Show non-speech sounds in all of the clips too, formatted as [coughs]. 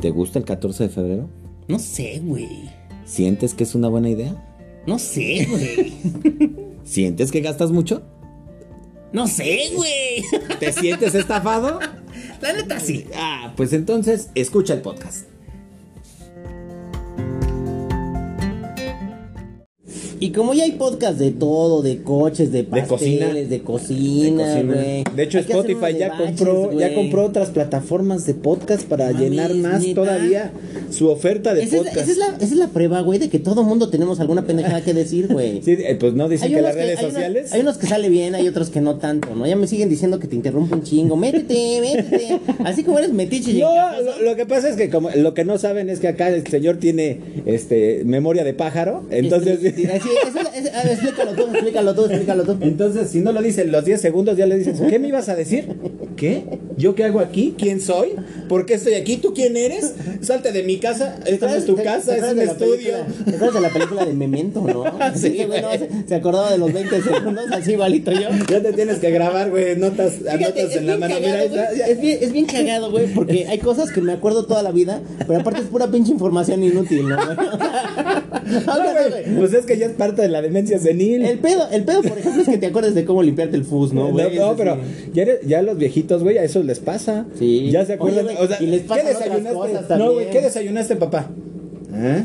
¿Te gusta el 14 de febrero? No sé, güey. ¿Sientes que es una buena idea? No sé, güey. [laughs] ¿Sientes que gastas mucho? No sé, güey. ¿Te sientes estafado? La neta sí. Ah, pues entonces escucha el podcast. Y como ya hay podcast de todo, de coches, de pasteles, cocina. de cocina, De cocina. De hecho, Hay que Spotify ya baches, compró, ya compró otras plataformas de podcast para mames, llenar más ¿neta? todavía su oferta de Esa es, podcast. esa, es la, esa es la prueba, güey, de que todo mundo tenemos alguna pendejada que decir, güey. [laughs] Sí, eh, pues no dicen que unos las redes hay unos- sociales. hay unos que sale bien, hay otros que no tanto, ¿no? Ya me siguen diciendo que te interrumpo un chingo. Métete, métete. Así como eres metiche No, lo, lo que pasa es que como lo que no saben es que acá el señor tiene este memoria de pájaro, entonces Este, sí, a ver, explícalo tú, explícalo tú, explícalo tú. entonces si no lo dicen los 10 segundos ya le dices, "¿Qué me ibas a decir? ¿Qué? ¿Yo qué hago aquí? ¿Quién soy? ¿Por qué estoy aquí? ¿Tú quién eres? Salte de mi casa, esta no es tu ¿Te- casa, te es un estudio." ¿Te acuerdas de la película de Memento, no? [laughs] Sí, güey, no, güey. se, se acordaba de los 20 segundos, así igualito yo. Ya te tienes que grabar, güey, notas, Fíjate, anotas en la mano, cagado, mira, está, ya. Es bien, es bien cagado, güey, porque hay cosas que me acuerdo toda la vida, pero aparte es pura pinche información inútil, ¿no? [laughs] No, Pues es que ya es parte de la demencia senil. El pedo, el pedo, por ejemplo, es que te acuerdes de cómo limpiarte el fus, ¿no, No, güey? no, pero sí. ya, eres- ya los viejitos, güey, a eso les pasa. Sí. Ya se acuerdan. Oye, güey, o sea, y les ¿qué desayunaste? no, güey. ¿qué desayunaste, papá? ¿Eh?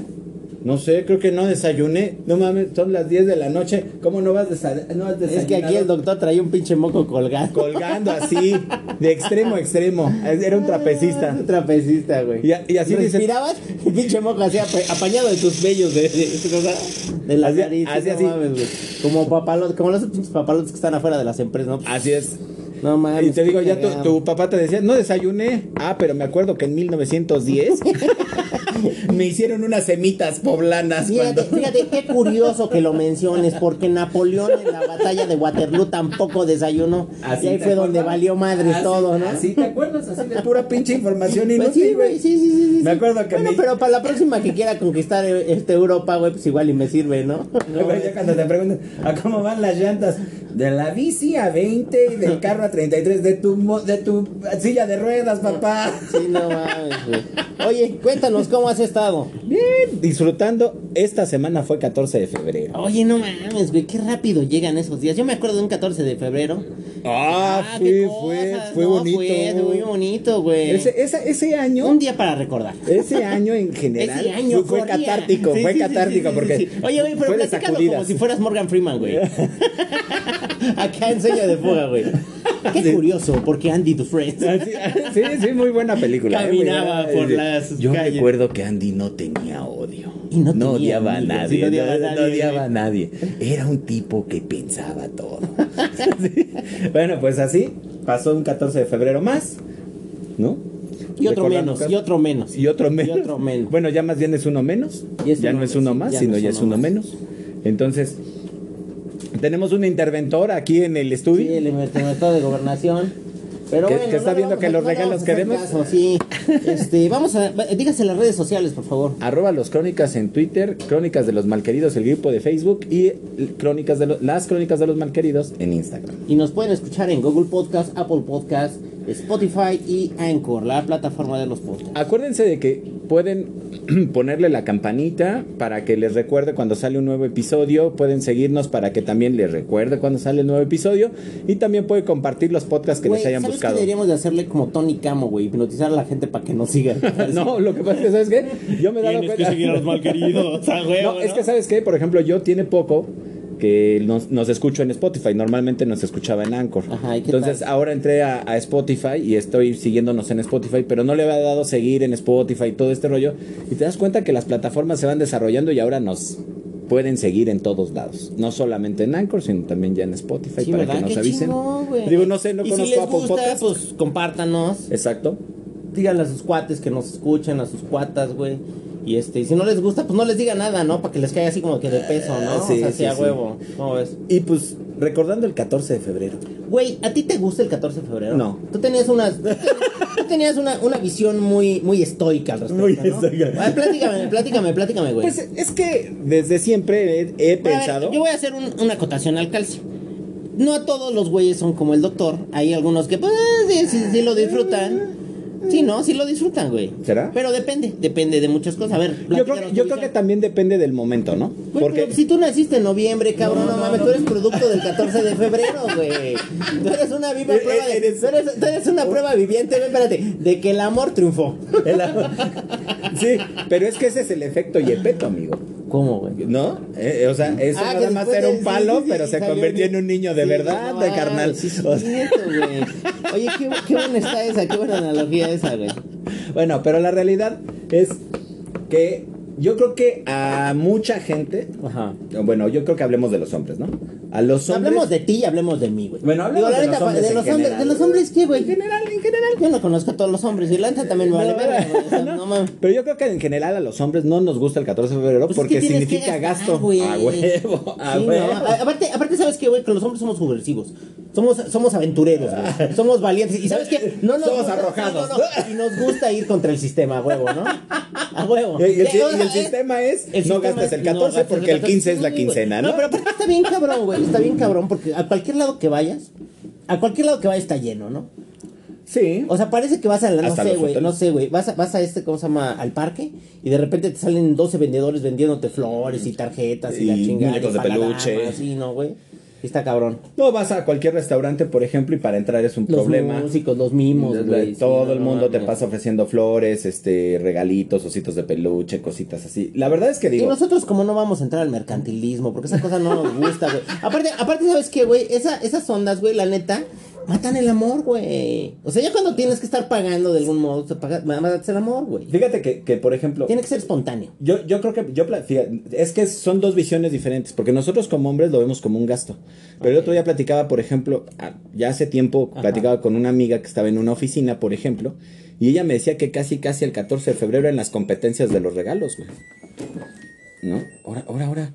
No sé, creo que no desayuné. No mames, son las 10 de la noche. ¿Cómo no vas, desa- no has desayunado? Es que aquí el doctor traía un pinche moco colgado. Colgando así, de extremo a extremo. Era un trapecista. Un trapecista, güey. Y y así dice- Respirabas y pinche moco así apa- apañado de tus vellos de, de, de la Así- así, no mames, güey. Como papalotes, como los pinches papalotes que están afuera de las empresas, ¿no? Así es. No mames. Y te digo, ya tu papá te decía, no desayuné. Ah, pero me acuerdo que en 1910 [laughs] [laughs] me hicieron unas semitas poblanas. Fíjate, cuando... fíjate qué curioso que lo menciones, porque Napoleón en la batalla de Waterloo tampoco desayunó. Así y ahí fue donde valió madres Así- todo, ¿no? Así te acuerdas, así de pura pinche información Pues inútil, sí, güey, sí, sí, sí. Me acuerdo que Bueno, mi- pero para la próxima que quiera conquistar eh, este Europa, güey, pues igual y me sirve, ¿no? No, güey, ya cuando te preguntan, ¿a cómo van las llantas? De la bici a 20 y del carro a 33, de tu, de tu silla de ruedas, papá. Sí, no mames, güey. Oye, cuéntanos cómo has estado. Bien, disfrutando. Esta semana fue 14 de febrero. Oye, no mames, güey, qué rápido llegan esos días. Yo me acuerdo de un 14 de febrero. Ah, qué fue, fue, fue no, bonito. Fue muy bonito, güey. Ese, ese año, Un día para recordar. ese año en general, Ese año fue, fue catártico, Sí, fue sí, catártico sí, porque. Oye, güey, pero sacudidas. como si fueras Morgan Freeman, güey. [laughs] [laughs] Acá en seña de fuga, güey. Qué Sí. curioso, porque Andy Dufresne Sí, sí, muy buena película. eh, Caminaba por Eh, las Yo calles. recuerdo que Andy no tenía odio. Y no tenía odiaba a nadie. no No odiaba a no nadie, odiaba güey. a nadie. Era un tipo que pensaba todo. [laughs] Sí. Bueno, pues así pasó un 14 de febrero más, ¿no? y otro menos, y otro menos. Y otro menos. Y otro menos. Bueno, ya más bien es uno menos. Y es ya uno no es uno más, ya sino ya es uno uno más. menos. Entonces, tenemos un interventor aquí en el estudio. Sí, el inventado de gobernación. Pero Que- bueno, que está no viendo que los regalos que demos- caso, sí. [laughs] Este, vamos a. Dígase las redes sociales, por favor. Arroba los crónicas en Twitter, crónicas de los malqueridos, el grupo de Facebook y crónicas de las crónicas de los malqueridos en Instagram. Y nos pueden escuchar en Google Podcast, Apple Podcast, Spotify y Anchor, la plataforma de los podcasts. Acuérdense de que pueden [clears throat] ponerle la campanita para que les recuerde cuando sale un nuevo episodio, pueden seguirnos para que también les recuerde cuando sale el nuevo episodio y también puede compartir los podcasts que les hayan ¿sabes buscado. qué deberíamos de hacerle como Tony Camo, güey? Hipnotizar a la gente para que nos sigan. [laughs] No, lo que pasa es que, ¿sabes qué? Yo me he dado Tienes que cuenta. seguir a los malqueridos, a huevo, [laughs] No, es ¿no? que, ¿sabes qué? Por ejemplo, yo tiene poco que nos, nos escucho en Spotify. Normalmente nos escuchaba en Anchor. Ajá, ¿y qué Entonces, tal? ahora entré a, a Spotify y estoy siguiéndonos en Spotify, pero no le había dado seguir en Spotify y todo este rollo. Y te das cuenta que las plataformas se van desarrollando y ahora nos pueden seguir en todos lados. No solamente en Anchor, sino también ya en Spotify Sí, para ¿verdad? que nos Qué avisen. Digo, no sé, no y conozco si les Apple gusta, Podcast. pues compártanos. Exacto. Díganle a sus cuates que nos escuchen, a sus cuatas, güey. Y este, y si no les gusta, pues no les diga nada, ¿no? Para que les caiga así como que de peso, ¿no? Sí, o sea, sí, sí, a sí. huevo. ¿Cómo ves? Y pues, recordando el 14 de febrero. Güey, ¿a ti te gusta el 14 de febrero? No. Tú tenías una, tú tenías una, una visión muy, muy estoica al respecto, Muy ¿no? estoica. A ver, platícame, platícame, platícame, güey. Pues es que desde siempre he, he Bueno, a ver, pensado. yo voy a hacer un- una acotación al calcio. No a todos los güeyes son como el doctor. Hay algunos que, pues, sí, sí, sí lo disfrutan. Sí, no, sí lo disfrutan, güey. ¿Será? Pero depende, depende de muchas cosas. A ver, Yo creo, yo creo que también depende del momento, ¿no? Güey, Porque pero si tú naciste en noviembre, cabrón, no, mames, tú eres producto del 14 de febrero, güey. Tú eres una viva Eh, prueba de, tú eres, tú eres una prueba viviente, güey, espérate, de que el amor triunfó. El amor- [laughs] sí, pero es que ese es el efecto Yepeto, amigo. ¿Cómo, güey? ¿No? Eh, o sea, eso Ah, nada más era un palo, sí, sí, pero se convirtió un- en un niño de Sí, verdad, no, de carnal. Sí, sí, O sea, cierto, güey. Oye, qué, qué buena está esa, qué buena analogía esa, güey. Bueno, pero la realidad es que yo creo que a mucha gente, Ajá. bueno, yo creo que hablemos de los hombres, ¿no? A los hombres. Hablemos de ti y hablemos de mí, güey. Bueno, hablemos Digo, de los hombres de en los hombres, general. ¿De los hombres qué, güey? En general, en general. Yo no conozco a todos los hombres y la neta también me vale No, verga, güey. O sea, [laughs] no, no mames. Pero yo creo que en general a los hombres no nos gusta el 14 de febrero Pues es porque que tienes que significa gastar, gasto. güey. A huevo, a Sí, huevo. a- Aparte, aparte, ¿sabes qué, güey? Que los hombres somos subversivos. Somos, somos aventureros, güey. [laughs] Somos valientes. ¿Y sabes qué? No nos Somos arrojados. no, no, Y nos gusta ir contra el sistema, a huevo, ¿no? A huevo. [laughs] Y el, y el sea, sistema es, el no sistema gastes es el no 14 gastes porque el 14. 15 es la Sí, güey. quincena, ¿no? No, pero aparte está bien cabrón, güey. Está bien cabrón porque a cualquier lado que vayas, a cualquier lado que vayas está lleno, ¿no? Sí. O sea, parece que vas a la, no sé, los güey, no sé, güey, vas a, vas a este, ¿cómo se llama? Al parque y de repente te salen 12 vendedores vendiéndote flores y tarjetas y, la Y chingada. muñecos y de peluche. damas, Sí, no, güey. Y Está cabrón. No vas a cualquier restaurante, por ejemplo, y para entrar es un Los problema. músicos, los mimos, güey. sí, Todo no, el no mundo te mames. pasa ofreciendo flores, este, regalitos, ositos de peluche, cositas así. La verdad es que Y digo, nosotros como no vamos a entrar al mercantilismo, porque esa cosa no nos gusta, güey. Aparte, aparte ¿sabes qué, güey? Esa, esas ondas, güey, la neta, matan el amor, güey. O sea, ya cuando tienes que estar pagando de algún modo, te paga- matas el amor, güey. fíjate que, que, por ejemplo, Tiene que ser espontáneo. yo, yo creo que, yo, fíjate, es que son dos visiones diferentes, porque nosotros como hombres lo vemos como un gasto. Pero el otro día platicaba, por ejemplo, ah, ya hace tiempo Ajá. platicaba con una amiga que estaba en una oficina, por ejemplo, y ella me decía que casi, casi el 14 de febrero en las competencias de los regalos, güey. ¿No? Ahora, ahora, ahora,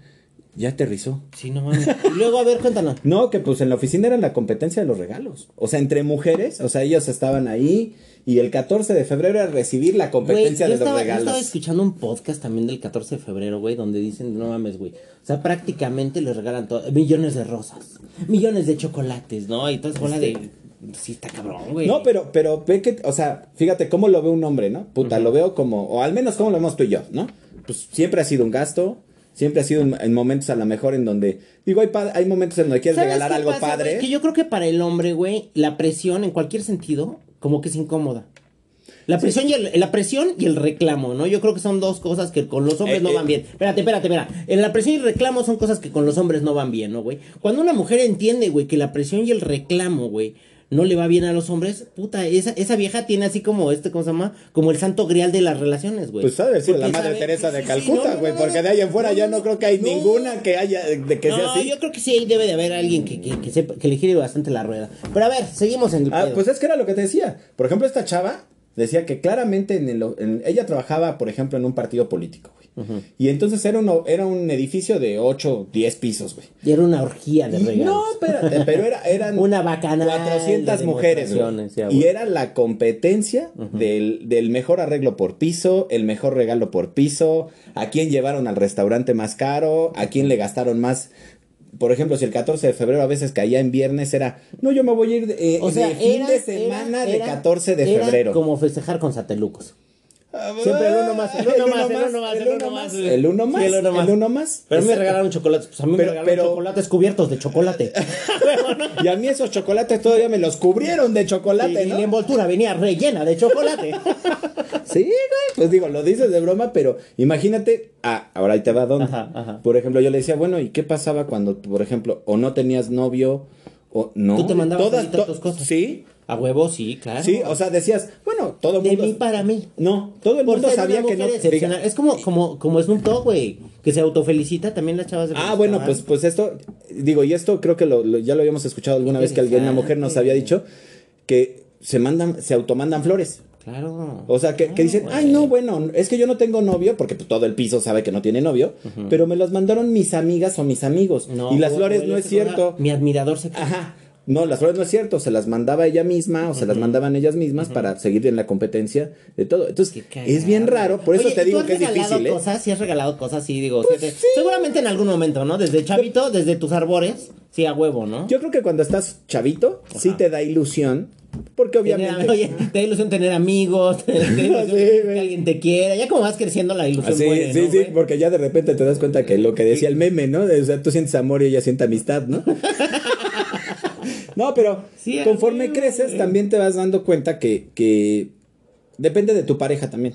ya aterrizó. Sí, no mames. Y luego, a ver, cuéntanos. [laughs] No, que pues en la oficina era la competencia de los regalos. O sea, entre mujeres, o sea, ellos estaban ahí y el 14 de febrero era recibir la competencia de los estaba, yo regalos. estaba escuchando un podcast también del 14 de febrero, güey, donde dicen, no mames, güey. O sea, prácticamente les regalan todo, millones de rosas, millones de chocolates, ¿no? Y toda esa bola de... Sí, está cabrón, güey. No, pero, pero ve que, o sea, fíjate cómo lo ve un hombre, ¿no? Puta, lo veo como, o al menos como lo vemos tú y yo, ¿no? Pues siempre ha sido un gasto, siempre ha sido en, en momentos a lo mejor en donde, digo, hay, hay momentos en donde quieres ¿Sabes regalar algo pasa, padre. güey? Que yo creo que para el hombre, güey, la presión en cualquier sentido, como que es incómoda. La presión, y el, la presión y el reclamo, ¿no? Yo creo que son dos cosas que con los hombres Eh, no eh. van bien. Espérate, espérate, espérate. La presión y el reclamo son cosas que con los hombres no van bien, ¿no, güey? Cuando una mujer entiende, güey, que la presión y el reclamo, güey, no le va bien a los hombres, puta, esa, esa vieja tiene así como este, ¿cómo se llama? Como el santo grial de las relaciones, güey. Pues sabe decir la Madre sabe- Teresa de sí, sí, Calcuta, no, güey, no, porque de ahí en fuera ya no creo que hay ninguna que haya, de que sea no, así. yo creo que sí ahí debe de haber alguien que, que, que sepa, que le gire bastante la rueda. Pero a ver, seguimos en el Ah, pedo. pues es que era lo que te decía. Por ejemplo, esta chava decía que claramente en el, en- ella trabajaba, por ejemplo, en un partido político, güey. Y entonces era, uno, era un edificio de 8, 10 pisos, güey. Y era una orgía de Y regalos. No, espérate, pero era, eran [laughs] Una bacanal 400 de mujeres, güey. Y era la competencia del, del mejor arreglo por piso, el mejor regalo por piso, a quién llevaron al restaurante más caro, a quién le gastaron más. Por ejemplo, si el 14 de febrero a veces caía en viernes, era, no, yo me voy a ir de, eh, O sea, de fin era- de semana era- de era- 14 de era febrero. como festejar con satelucos. Siempre el uno más, el uno más, el uno más, el uno más, el uno más, el uno más. el uno más. Pero a me regalaron chocolates. Pues a mí me regalaron chocolates cubiertos de chocolate. [laughs] Y a mí esos chocolates todavía me los cubrieron de chocolate, y, la envoltura venía rellena de chocolate. [laughs] Sí, güey, pues digo, lo dices de broma, pero imagínate, ah, ahora ahí te va dónde. Ajá, ajá. Por ejemplo, yo le decía, bueno, ¿y qué pasaba cuando, por ejemplo, o no tenías novio, o no? Tú te mandabas Todas- to- tus cosas. Sí, A huevo, sí, claro. sí, o sea, decías, bueno, todo el de mundo... mí para mí. No, todo el Por mundo sabía que no... Es como, como, como Snoop Dogg, güey. Que se autofelicita también las chavas de Ah, bueno, pues, pues esto, digo, y esto creo que lo, lo- ya lo habíamos escuchado alguna vez que alguien, una mujer nos había dicho que se mandan, se automandan flores. Claro. O sea, que, que dicen, güey. ay, no, bueno, es que yo no tengo novio, porque pues, todo el piso sabe que no tiene novio, pero me los mandaron mis amigas o mis amigos. No, y las güey, flores güey, no es cierto. Mi admirador secreto. Ajá. No, las flores no es cierto, se las mandaba ella misma o se las mandaban ellas mismas para seguir en la competencia de todo. Entonces, es bien raro, por eso Oye, te ¿y digo has que es difícil, ¿eh? cosas? Sí has regalado cosas, sí, digo. sí te- Seguramente en algún momento, ¿no? Desde chavito, desde tus arbores, sí, a huevo, ¿no? Yo creo que cuando estás chavito, sí te da ilusión Porque Tener- obviamente... [laughs] oye, te da ilusión tener amigos, [laughs] te da [laughs] ilusión Sí, que güey. alguien te quiera. Ya como vas creciendo la ilusión Así, muere, sí, ¿no, sí, güey? porque ya de repente te das cuenta que lo que decía el meme, ¿no? O sea, tú sientes amor y ella siente amistad, ¿no? no, pero Sí, conforme creces güey. también te vas dando cuenta que, que depende de tu pareja también.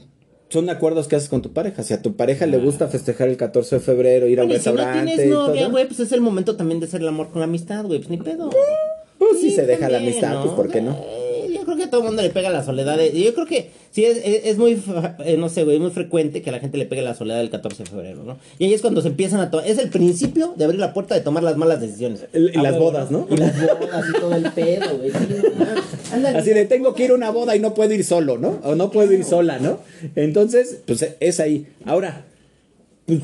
Son acuerdos que haces con tu pareja. Si a tu pareja le gusta festejar el 14 de febrero, ir a un y si no restaurante tienes novia, güey, pues es el momento también de hacer el amor con la amistad, güey. Pues ni pedo. Pues si Sí, se deja la amistad, pues ¿por qué no? Eh, Yo creo que a todo el mundo le pega la soledad. de- Yo creo que sí es, es, es muy, eh, no sé, güey, muy frecuente que a la gente le pegue la soledad el 14 de febrero, ¿no? Y ahí es cuando se empiezan a tomar. Es el principio de abrir la puerta de tomar las malas decisiones. Y Ah, las bodas, ¿no? Y las bodas y todo el pedo, güey. Así de tengo que ir a una boda y no puedo ir solo, ¿no? O no puedo ir sola, ¿no? Entonces, pues es ahí. Ahora, pues,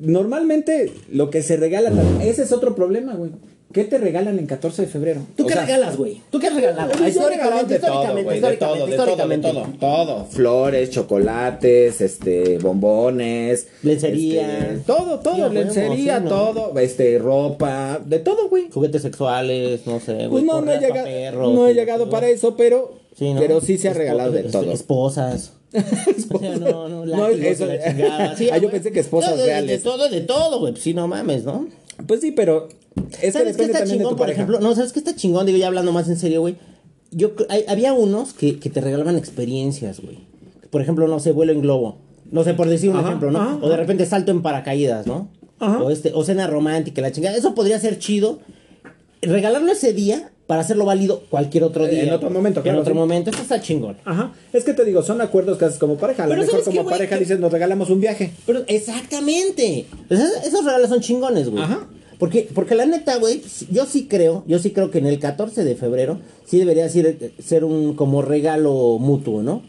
normalmente lo que se regala, ese es otro problema, güey. ¿Qué te regalan en 14 de febrero? ¿Tú O qué sea, regalas, güey? ¿Tú qué has regalado? De todo, históricamente, güey, de todo, históricamente, de todo, históricamente. todo, todo. Flores, chocolates, este, bombones. Lencería. este, todo, todo, lencería, todo, este, ropa, de todo, güey. Juguetes sexuales, no sé, güey. Pues no, no he llegado, perros, no he llegado para eso, pero, Sí, ¿no? pero sí se ha regalado de todo. Esposas. [laughs] O sea, no, no, eso- la chingada. Sí, [laughs] Ah, yo güey. pensé que esposas No, de- reales. De todo, de todo, güey. Pues sí, no mames, ¿no? Pues sí, pero es que ¿Sabes qué depende está también de chingón, tu por pareja. ejemplo? No, ¿sabes qué está chingón? Digo, ya hablando más en serio, güey. Yo, hay- había unos que, que te regalaban experiencias, güey. Por ejemplo, no sé, vuelo en globo. No sé, por decir un Ajá, ejemplo, ¿no? ajá, o de repente salto en paracaídas, ¿no? Ajá. O, este, o cena romántica, la chingada. Eso podría ser chido. Regalarlo ese día para hacerlo válido cualquier otro En día. otro güey. momento, claro, En otro sí. momento. Eso está chingón. Ajá, es que te digo, son acuerdos que haces como pareja. A lo Pero mejor ¿sabes como qué, pareja dices, nos regalamos un viaje. Pero exactamente. Pues es- esos regalos son chingones, güey. Ajá. Porque, porque la neta, güey, yo sí creo, yo sí creo que en el 14 de febrero sí debería ser, ser un como regalo mutuo, ¿no?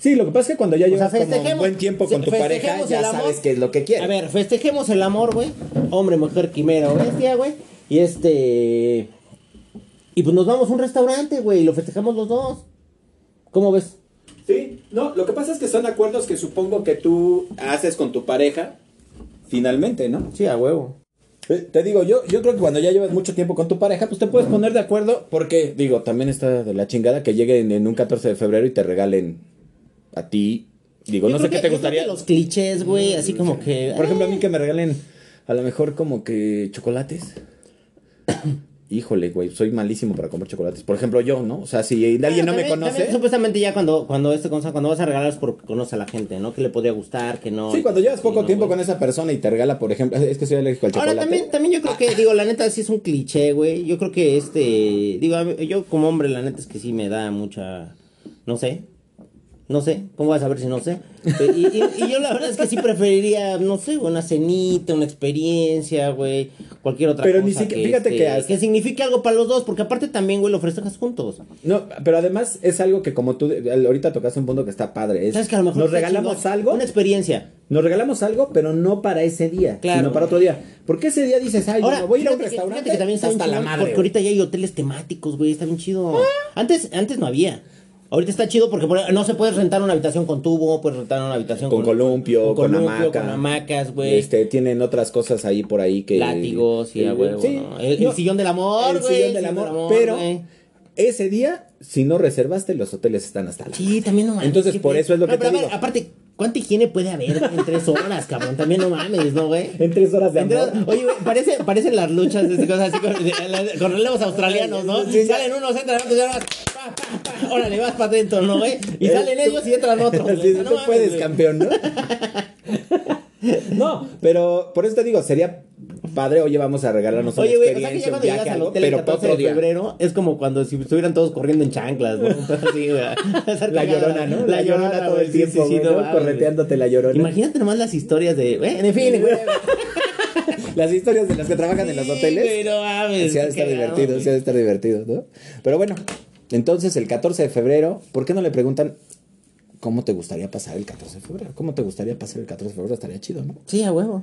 Sí, lo que pasa es que cuando ya O sea, llevas como un buen tiempo con tu pareja, ya sabes qué es lo que quieres. A ver, festejemos el amor, güey. Hombre, mujer, quimera o bestia, güey. Y este. Y pues nos vamos a un restaurante, güey, y lo festejamos los dos. ¿Cómo ves? Sí, no, lo que pasa es que son acuerdos que supongo que tú haces con tu pareja, finalmente, ¿no? Sí, a huevo. Eh, Te digo, yo, yo creo que cuando ya llevas mucho tiempo con tu pareja, pues te puedes poner de acuerdo, porque, digo, también está de la chingada que lleguen en un 14 de febrero y te regalen a ti. Digo, Yo no sé qué te gustaría. Los clichés, güey, así como que. Por ejemplo, a eh, mí que me regalen a lo mejor como que chocolates. [coughs] Híjole, güey, soy malísimo para comer chocolates. Por ejemplo, yo, ¿no? O sea, si alguien no me También- conoce. también supuestamente ya cuando, cuando, cosa- cuando vas a regalar es porque conoces a la gente, ¿no? Que le podría gustar, que no. Sí, cuando llevas poco no, tiempo güey. con esa persona y te regala, por ejemplo, es que soy alérgico al chocolate. Ahora también, también yo creo que, digo, la neta sí es un cliché, güey. Yo creo que este, digo, yo como hombre, la neta es que sí me da mucha, no sé, no sé, ¿cómo vas a ver si no sé? Y, y- y yo la verdad es que sí preferiría, no sé, una cenita, una experiencia, güey, cualquier otra Pero cosa. ni siquiera- fíjate este, que hasta- que signifique algo para los dos, porque aparte también, güey, lo festejas juntos. No, pero además es algo que como tú ahorita tocaste un punto que está padre. Es, ¿Sabes que a lo mejor nos regalamos algo, Una experiencia. nos regalamos algo, pero no para ese día, Claro. sino para otro día. Porque ese día dices, ay, Ahora, voy a ir a un que- restaurante que también está hasta la madre. Porque ahorita ya hay hoteles temáticos, güey, está bien chido. Antes, antes no había. Ahorita está chido porque por- no se puede rentar una habitación con tubo, puedes rentar una habitación Con columpio, con hamaca. con hamacas, güey. Este, tienen otras cosas ahí por ahí que... Látigos y a huevo, sí. ¿no? El, el sillón del amor, el güey. sillón del amor, pero güey. ese día, si no reservaste, los hoteles están hasta la... Sí, también no. Entonces, por eso es lo No, que pero te a ver, digo. aparte, ¿cuánta higiene puede haber en tres horas, cabrón? También no mames, ¿no, güey? En tres horas de tres- amor. Oye, güey, parece, parecen las luchas de estas cosas así con, de- con relevos australianos, ¿no? Sí. Salen unos, entran otros, ya vas, pa, pa, pa, órale, vas para adentro, ¿no, güey? Y Eh, salen tú- ellos y entran otros. [laughs] güey. Sí, No tú mames, puedes, güey. campeón, ¿no? [laughs] no, [laughs] pero por eso te digo, sería padre, oye, vamos a regalarnos una Oye, güey, o sea que experiencia, ya un viaje, al algo, hotel el pero para 14 de febrero es como cuando si estuvieran todos corriendo en chanclas, ¿no? Así, [laughs] La llorona, ¿no? La, llorona, todo el sí, tiempo, correteándote la llorona. Imagínate nomás las historias de. eh, en fin, güey. [laughs] Las historias de las que trabajan en los hoteles. no mames, Sí, ha de estar divertido, sí ha de estar divertido, ¿no? Pero bueno, entonces el 14 de febrero, ¿por qué no le preguntan cómo te gustaría pasar el 14 de febrero? ¿Cómo te gustaría pasar el 14 de febrero? Estaría chido, ¿no? Sí, a huevo.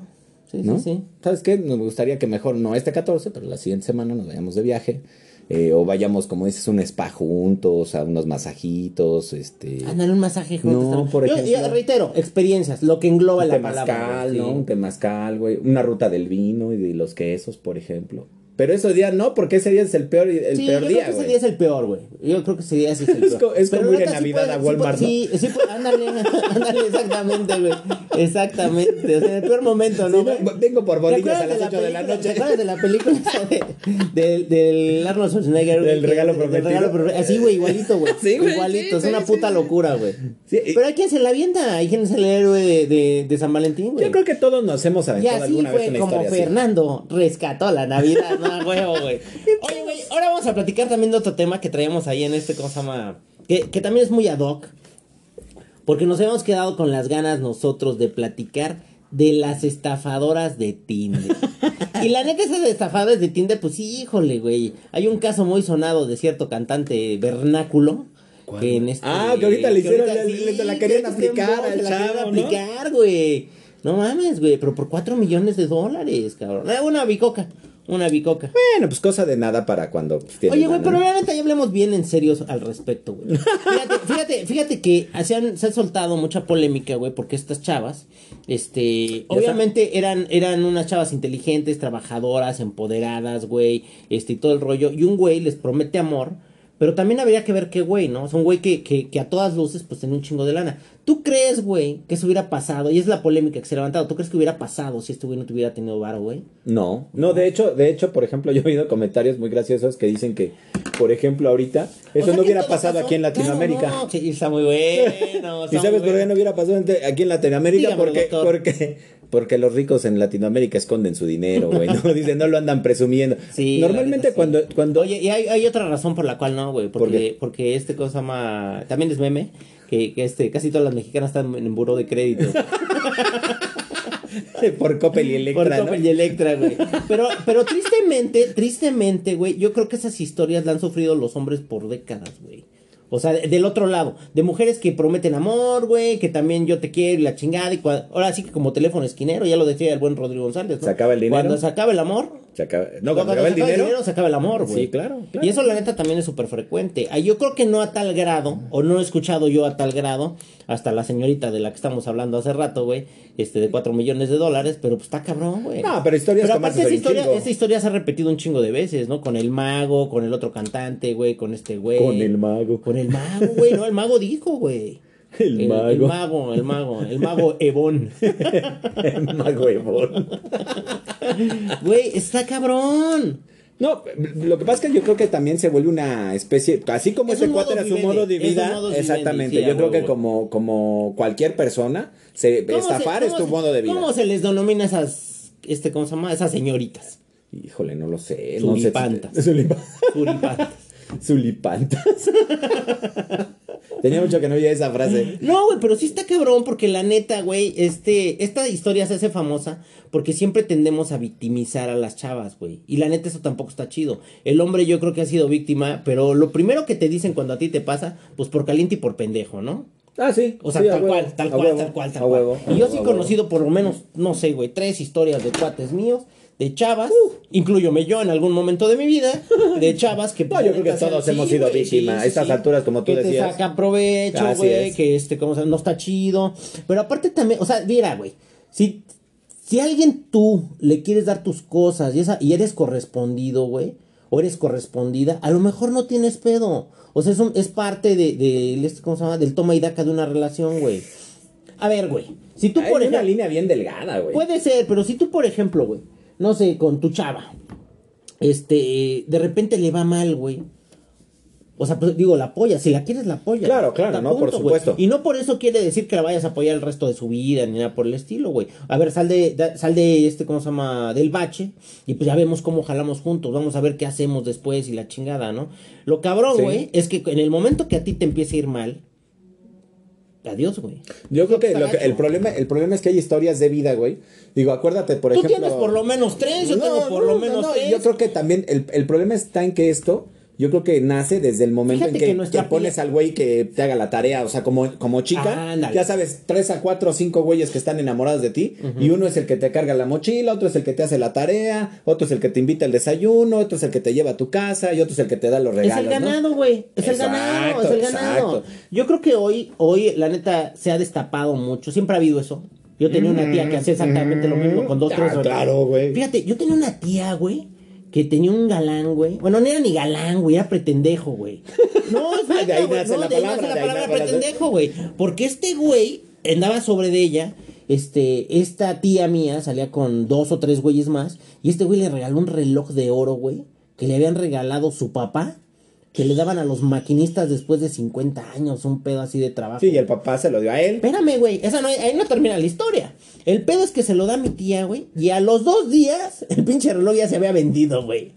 Sí, ¿No? sí, sí. ¿Sabes qué? Nos gustaría que mejor, no este 14, pero la siguiente semana nos vayamos de viaje. eh, o vayamos, como dices, un spa juntos, a unos masajitos, este... Ándale un masaje juntos. No, por Yo- ejemplo. Yo, reitero, experiencias, lo que engloba un la temazcal, palabra. ¿no? sí. Un temazcal, güey. Una ruta del vino y de los quesos, por ejemplo. Pero ese día no, porque ese día es el peor, el sí, peor yo día, creo que ese día es el peor, güey. Yo creo que ese día sí es el [laughs] Es peor. co- es Pero como ir sí Navidad puede- a sí Walmart, Sí, sí, puede- ándale, [laughs] ándale, exactamente, güey. Exactamente. O sea, en el peor momento, ¿no, Sí, no, vengo por ¿Te bolillas a las de 8 de la ¿Te noche. acuerdas de la película esa de, de- del Arnold Schwarzenegger? Del regalo Del prometido. regalo prometido. Así, güey, igualito, güey. [laughs] Sí, güey, Igualito, sí, es una sí, puta sí. locura, güey. Sí, y- Pero hay quien se la avienta, hay quien es el héroe de, de, San Valentín, güey. Yo creo que todos nos hemos Y aventado alguna vez una como historia así. Fernando rescató la Navidad, no, huevo, güey. Oye, güey, ahora vamos a platicar también de otro tema que traíamos ahí en este, ¿cómo se llama? Que, que también es muy ad hoc. Porque nos hemos quedado con las ganas nosotros de platicar de las estafadoras de Tinder. y la neta, esas estafadoras de Tinder, pues sí, híjole, güey. Hay un caso muy sonado de cierto cantante vernáculo. Que en este, Ah, que ahorita le hicieron, ahorita le- le- se la querían aplicar al la aplicar, güey. No mames, güey, pero por 4 millones de dólares, cabrón. Eh, una bicoca, una bicoca. Bueno, pues cosa de nada para cuando Oye, güey, pero la neta ya hablemos bien en serio al respecto, güey. Fíjate, [laughs] fíjate, fíjate que se han, se han soltado mucha polémica, güey, porque estas chavas, este, obviamente eran, eran unas chavas inteligentes, trabajadoras, empoderadas, güey, este, y todo el rollo, y un güey les promete amor, pero también habría que ver qué güey, ¿no? O sea, un güey que, que, que a todas luces, pues, tiene un chingo de lana. ¿Tú crees, güey, que eso hubiera pasado? Y es la polémica que se ha levantado. ¿Tú crees que hubiera pasado si este güey no tuviera tenido varo, güey? No, no, de hecho, de hecho, por ejemplo, yo he oído comentarios muy graciosos que dicen que, por ejemplo, ahorita, O eso sea no hubiera pasado pasó. aquí en Latinoamérica. no, sí, está muy bueno. [laughs] ¿Y sabes por qué no hubiera pasado aquí en Latinoamérica? Porque, doctor. porque, porque los ricos en Latinoamérica esconden su dinero, güey. No [laughs] dicen, no lo andan presumiendo. Sí, Normalmente sí. cuando, cuando Oye, y hay, hay otra razón por la cual no, güey. ¿Por Porque, porque este cosa llama. También es meme. Que, que este, casi todas las mexicanas están en buró de crédito. [laughs] por Coppel y Electra, por ¿no? Coppel y Electra, güey. Pero, pero tristemente, tristemente, güey, yo creo que esas historias la han sufrido los hombres por décadas, güey. O sea, de- del otro lado, de mujeres que prometen amor, güey, que también yo te quiero y la chingada. Y cua- ahora sí que como teléfono esquinero, ya lo decía el buen Rodrigo González. ¿no? ¿Se acaba el dinero? Cuando se acaba el amor, Se acaba- no, cuando, cuando acaba el dinero. se acaba el amor, güey. Sí, claro, claro. Y eso la neta también es súper frecuente. Ah, Yo creo que no a tal grado, o no he escuchado yo a tal grado, hasta la señorita de la que estamos hablando hace rato, güey, este de 4 millones de dólares, pero pues está cabrón, güey. No, pero historias Pero aparte esa historia, esa historia se ha repetido un chingo de veces, ¿no? Con el mago, con el otro cantante, güey, con este güey. Con el mago. Con el mago, güey, no, el mago dijo, güey. El mago. El mago, el mago, [laughs] el mago Evón. Mago Evol. Güey, está cabrón. No, lo que pasa es que yo creo que también se vuelve una especie, así como Es ese cuate era su modo de vida, vivendi, exactamente. sí, yo creo que como, como cualquier persona, se, ¿Cómo estafar se- es tu se- modo de vida. ¿Cómo se les denomina esas, este, cómo se llama? Esas señoritas. Híjole, no lo sé. No sé. Sulipantas. [laughs] Puripatas. Sulipantas. [laughs] Tenía mucho que no oía esa frase. No, güey, pero sí está cabrón porque la neta, güey, este, esta historia se hace famosa porque siempre tendemos a victimizar a las chavas, güey. Y la neta eso tampoco está chido. El hombre yo creo que ha sido víctima, pero lo primero que te dicen cuando a ti te pasa, pues por caliente y por pendejo, ¿no? Ah, sí. O sea, sí, tal huevo, cual, tal cual, huevo, tal cual, tal cual. y yo sí he conocido por lo menos, no sé, güey, tres historias de cuates míos, de chavas, incluyome yo en algún momento de mi vida, de [laughs] chavas que... No, yo creo que todos hemos sido víctimas. A estas alturas, como tú que decías. te sacan provecho, güey, es. que este, como se- no está chido. Pero aparte también, o sea, mira, güey, si, si a alguien tú le quieres dar tus cosas y, esa, y eres correspondido, güey, o eres correspondida, a lo mejor no tienes pedo. O sea, es, un- es parte de, de, este, ¿cómo se llama? Del toma y daca de una relación, güey. A ver, güey, si tú Hay por una ejemplo... línea bien delgada, güey. Puede ser, pero si tú, por ejemplo, güey, no sé, con tu chava, este, de repente le va mal, güey. O sea, pues digo, la apoya, si la quieres la apoya. Claro, claro, no, por supuesto. Y no por eso quiere decir que la vayas a apoyar el resto de su vida ni nada por el estilo, güey. A ver, sal de, da- sal de este, ¿cómo se llama? Del bache y pues ya vemos cómo jalamos juntos, vamos a ver qué hacemos después y la chingada, ¿no? Lo cabrón, Sí. güey, es que en el momento que a ti te empiece a ir mal, adiós, güey. Yo creo que, lo que- el problema el problema es que hay historias de vida, güey. Digo, acuérdate, por Tú ejemplo. tienes por lo menos tres, yo No, tengo por no, lo no, menos no, tres. Yo creo que también el, el problema está en que esto, yo creo que nace desde el momento Fíjate en que, te pones al güey que te haga la tarea, o sea, como, como chica, ya sabes, tres a cuatro o cinco güeyes que están enamorados de ti, y uno es el que te carga la mochila, otro es el que te hace la tarea, otro es el que te invita al desayuno, otro es el que te lleva a tu casa, y otro es el que te da los Es regalos. el ¿no? ganado, güey. Es el ganado, es el ganado. exacto. Yo creo que hoy, hoy, la neta, se ha destapado mucho. Siempre ha habido eso. Yo tenía una tía que hacía exactamente lo mismo con dos, Ah, tres. claro, güey. Fíjate, yo tenía una tía, güey, que tenía un galán, güey. Bueno, no era ni galán, güey, era pretendejo, güey. No, es [laughs] De ahí nace no, la de palabra, nace la de ahí palabra pretendejo, güey. Porque este güey andaba sobre de ella. Este, esta tía mía salía con dos o tres güeyes más. Y este güey le regaló un reloj de oro, güey. Que le habían regalado su papá. Que le daban a los maquinistas después de 50 años. Un pedo así de trabajo. Sí, y el papá se lo dio a él. Espérame, güey. Esa no, ahí no termina la historia. El pedo es que se lo da mi tía, güey. Y a los dos días, el pinche reloj ya se había vendido, güey.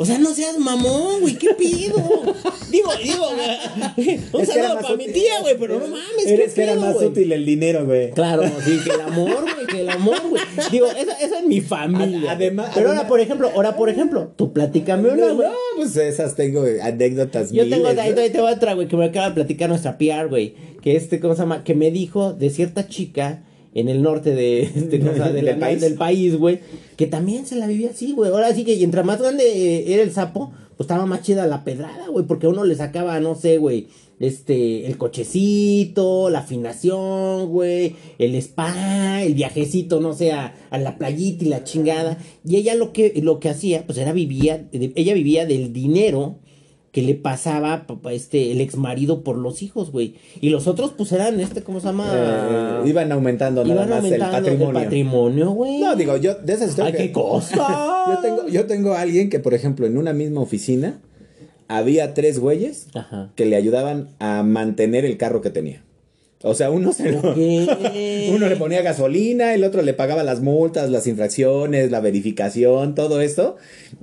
O sea, no seas mamón, güey. ¿Qué pido? digo, digo, güey, [laughs] un Es saludo para mi tía, güey. Pero no mames, Eres ¿qué que era más güey? útil el dinero, güey. Claro, sí, que el amor, güey, que el amor, güey. Digo, esa, esa es mi familia. Ad- además- Pero ahora, por ejemplo, ahora, por ejemplo, tú platícame una, No, güey. pues esas tengo anécdotas Yo tengo, miles, ahí, ¿no? ahí te va otra, güey, que me acaba de platicar nuestra PR, güey. Que este, ¿cómo se llama? Que me dijo de cierta chica en el norte de, [laughs] este, de la- ¿Del país? del país, güey. Que también se la vivía así, güey. Ahora sí que, y entre más grande eh, era el sapo, pues estaba más chida la pedrada, güey. Porque uno le sacaba, no sé, güey. Este, el cochecito, la afinación, güey, el spa, el viajecito, no sé, a, a la playita y la chingada. Y ella lo que, lo que hacía, pues era vivía, ella vivía del dinero que le pasaba papá, este el ex marido por los hijos, güey. Y los otros pues eran este ¿cómo se llama? Eh, iban aumentando nada Iban más el aumentando patrimonio. el patrimonio, güey. No, digo, yo de esas Ay, qué cosa. [laughs] yo tengo, yo tengo a alguien que, por ejemplo, en una misma oficina había tres güeyes Ajá. que le ayudaban a mantener el carro que tenía. O sea, uno se lo- [laughs] uno le ponía gasolina, el otro le pagaba las multas, las infracciones, la verificación, todo esto.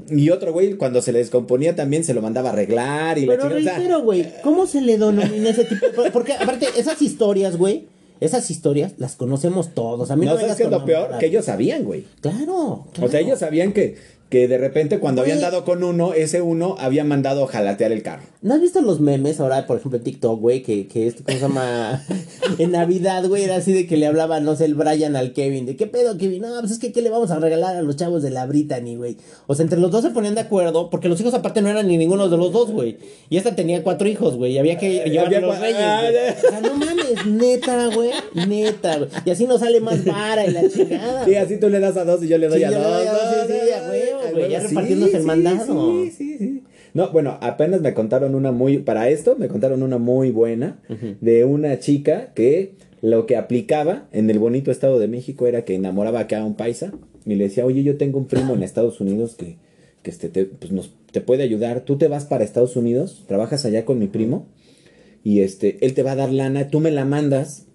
Y otro güey, cuando se le descomponía también se lo mandaba a arreglar y Pero reitero, güey, ¿cómo se le denomina ese tipo de Porque aparte esas historias, güey, esas historias las conocemos todos. A mí no, ¿No sabes qué es lo peor? Que ellos sabían, güey. Claro, O sea, ellos sabían que, que de repente cuando habían Güey. dado con uno, ese uno había mandado jalatear el carro. ¿No has visto los memes ahora, por ejemplo, en TikTok, güey? Que, que este, ¿cómo se llama? [laughs] en Navidad, güey, era así de que le hablaba, no sé, el Brian al Kevin. ¿De qué pedo, Kevin? No, pues es que, ¿qué le vamos a regalar a los chavos de la Brittany, güey? O sea, entre los dos se ponían de acuerdo, porque los hijos aparte no eran ni ninguno de los dos, güey. Y esta tenía cuatro hijos, güey, y había que llevar había los reyes, Ah, güey. O sea, no mames, neta, güey, neta, güey. Y así nos sale más vara y la chingada. Sí, así tú le das a dos y yo le doy Sí, a yo le dos. doy a dos, sí, sí, huevo, güey, ya repartiéndose el mandado. Sí, sí, sí. No, bueno, apenas me contaron una muy, para esto me contaron una muy buena de una chica que lo que aplicaba en el bonito estado de México era que enamoraba acá a un paisa y le decía, oye, yo tengo un primo en Estados Unidos que, que este, te, pues nos, te puede ayudar, tú te vas para Estados Unidos, trabajas allá con mi primo y este, él te va a dar lana, tú me la mandas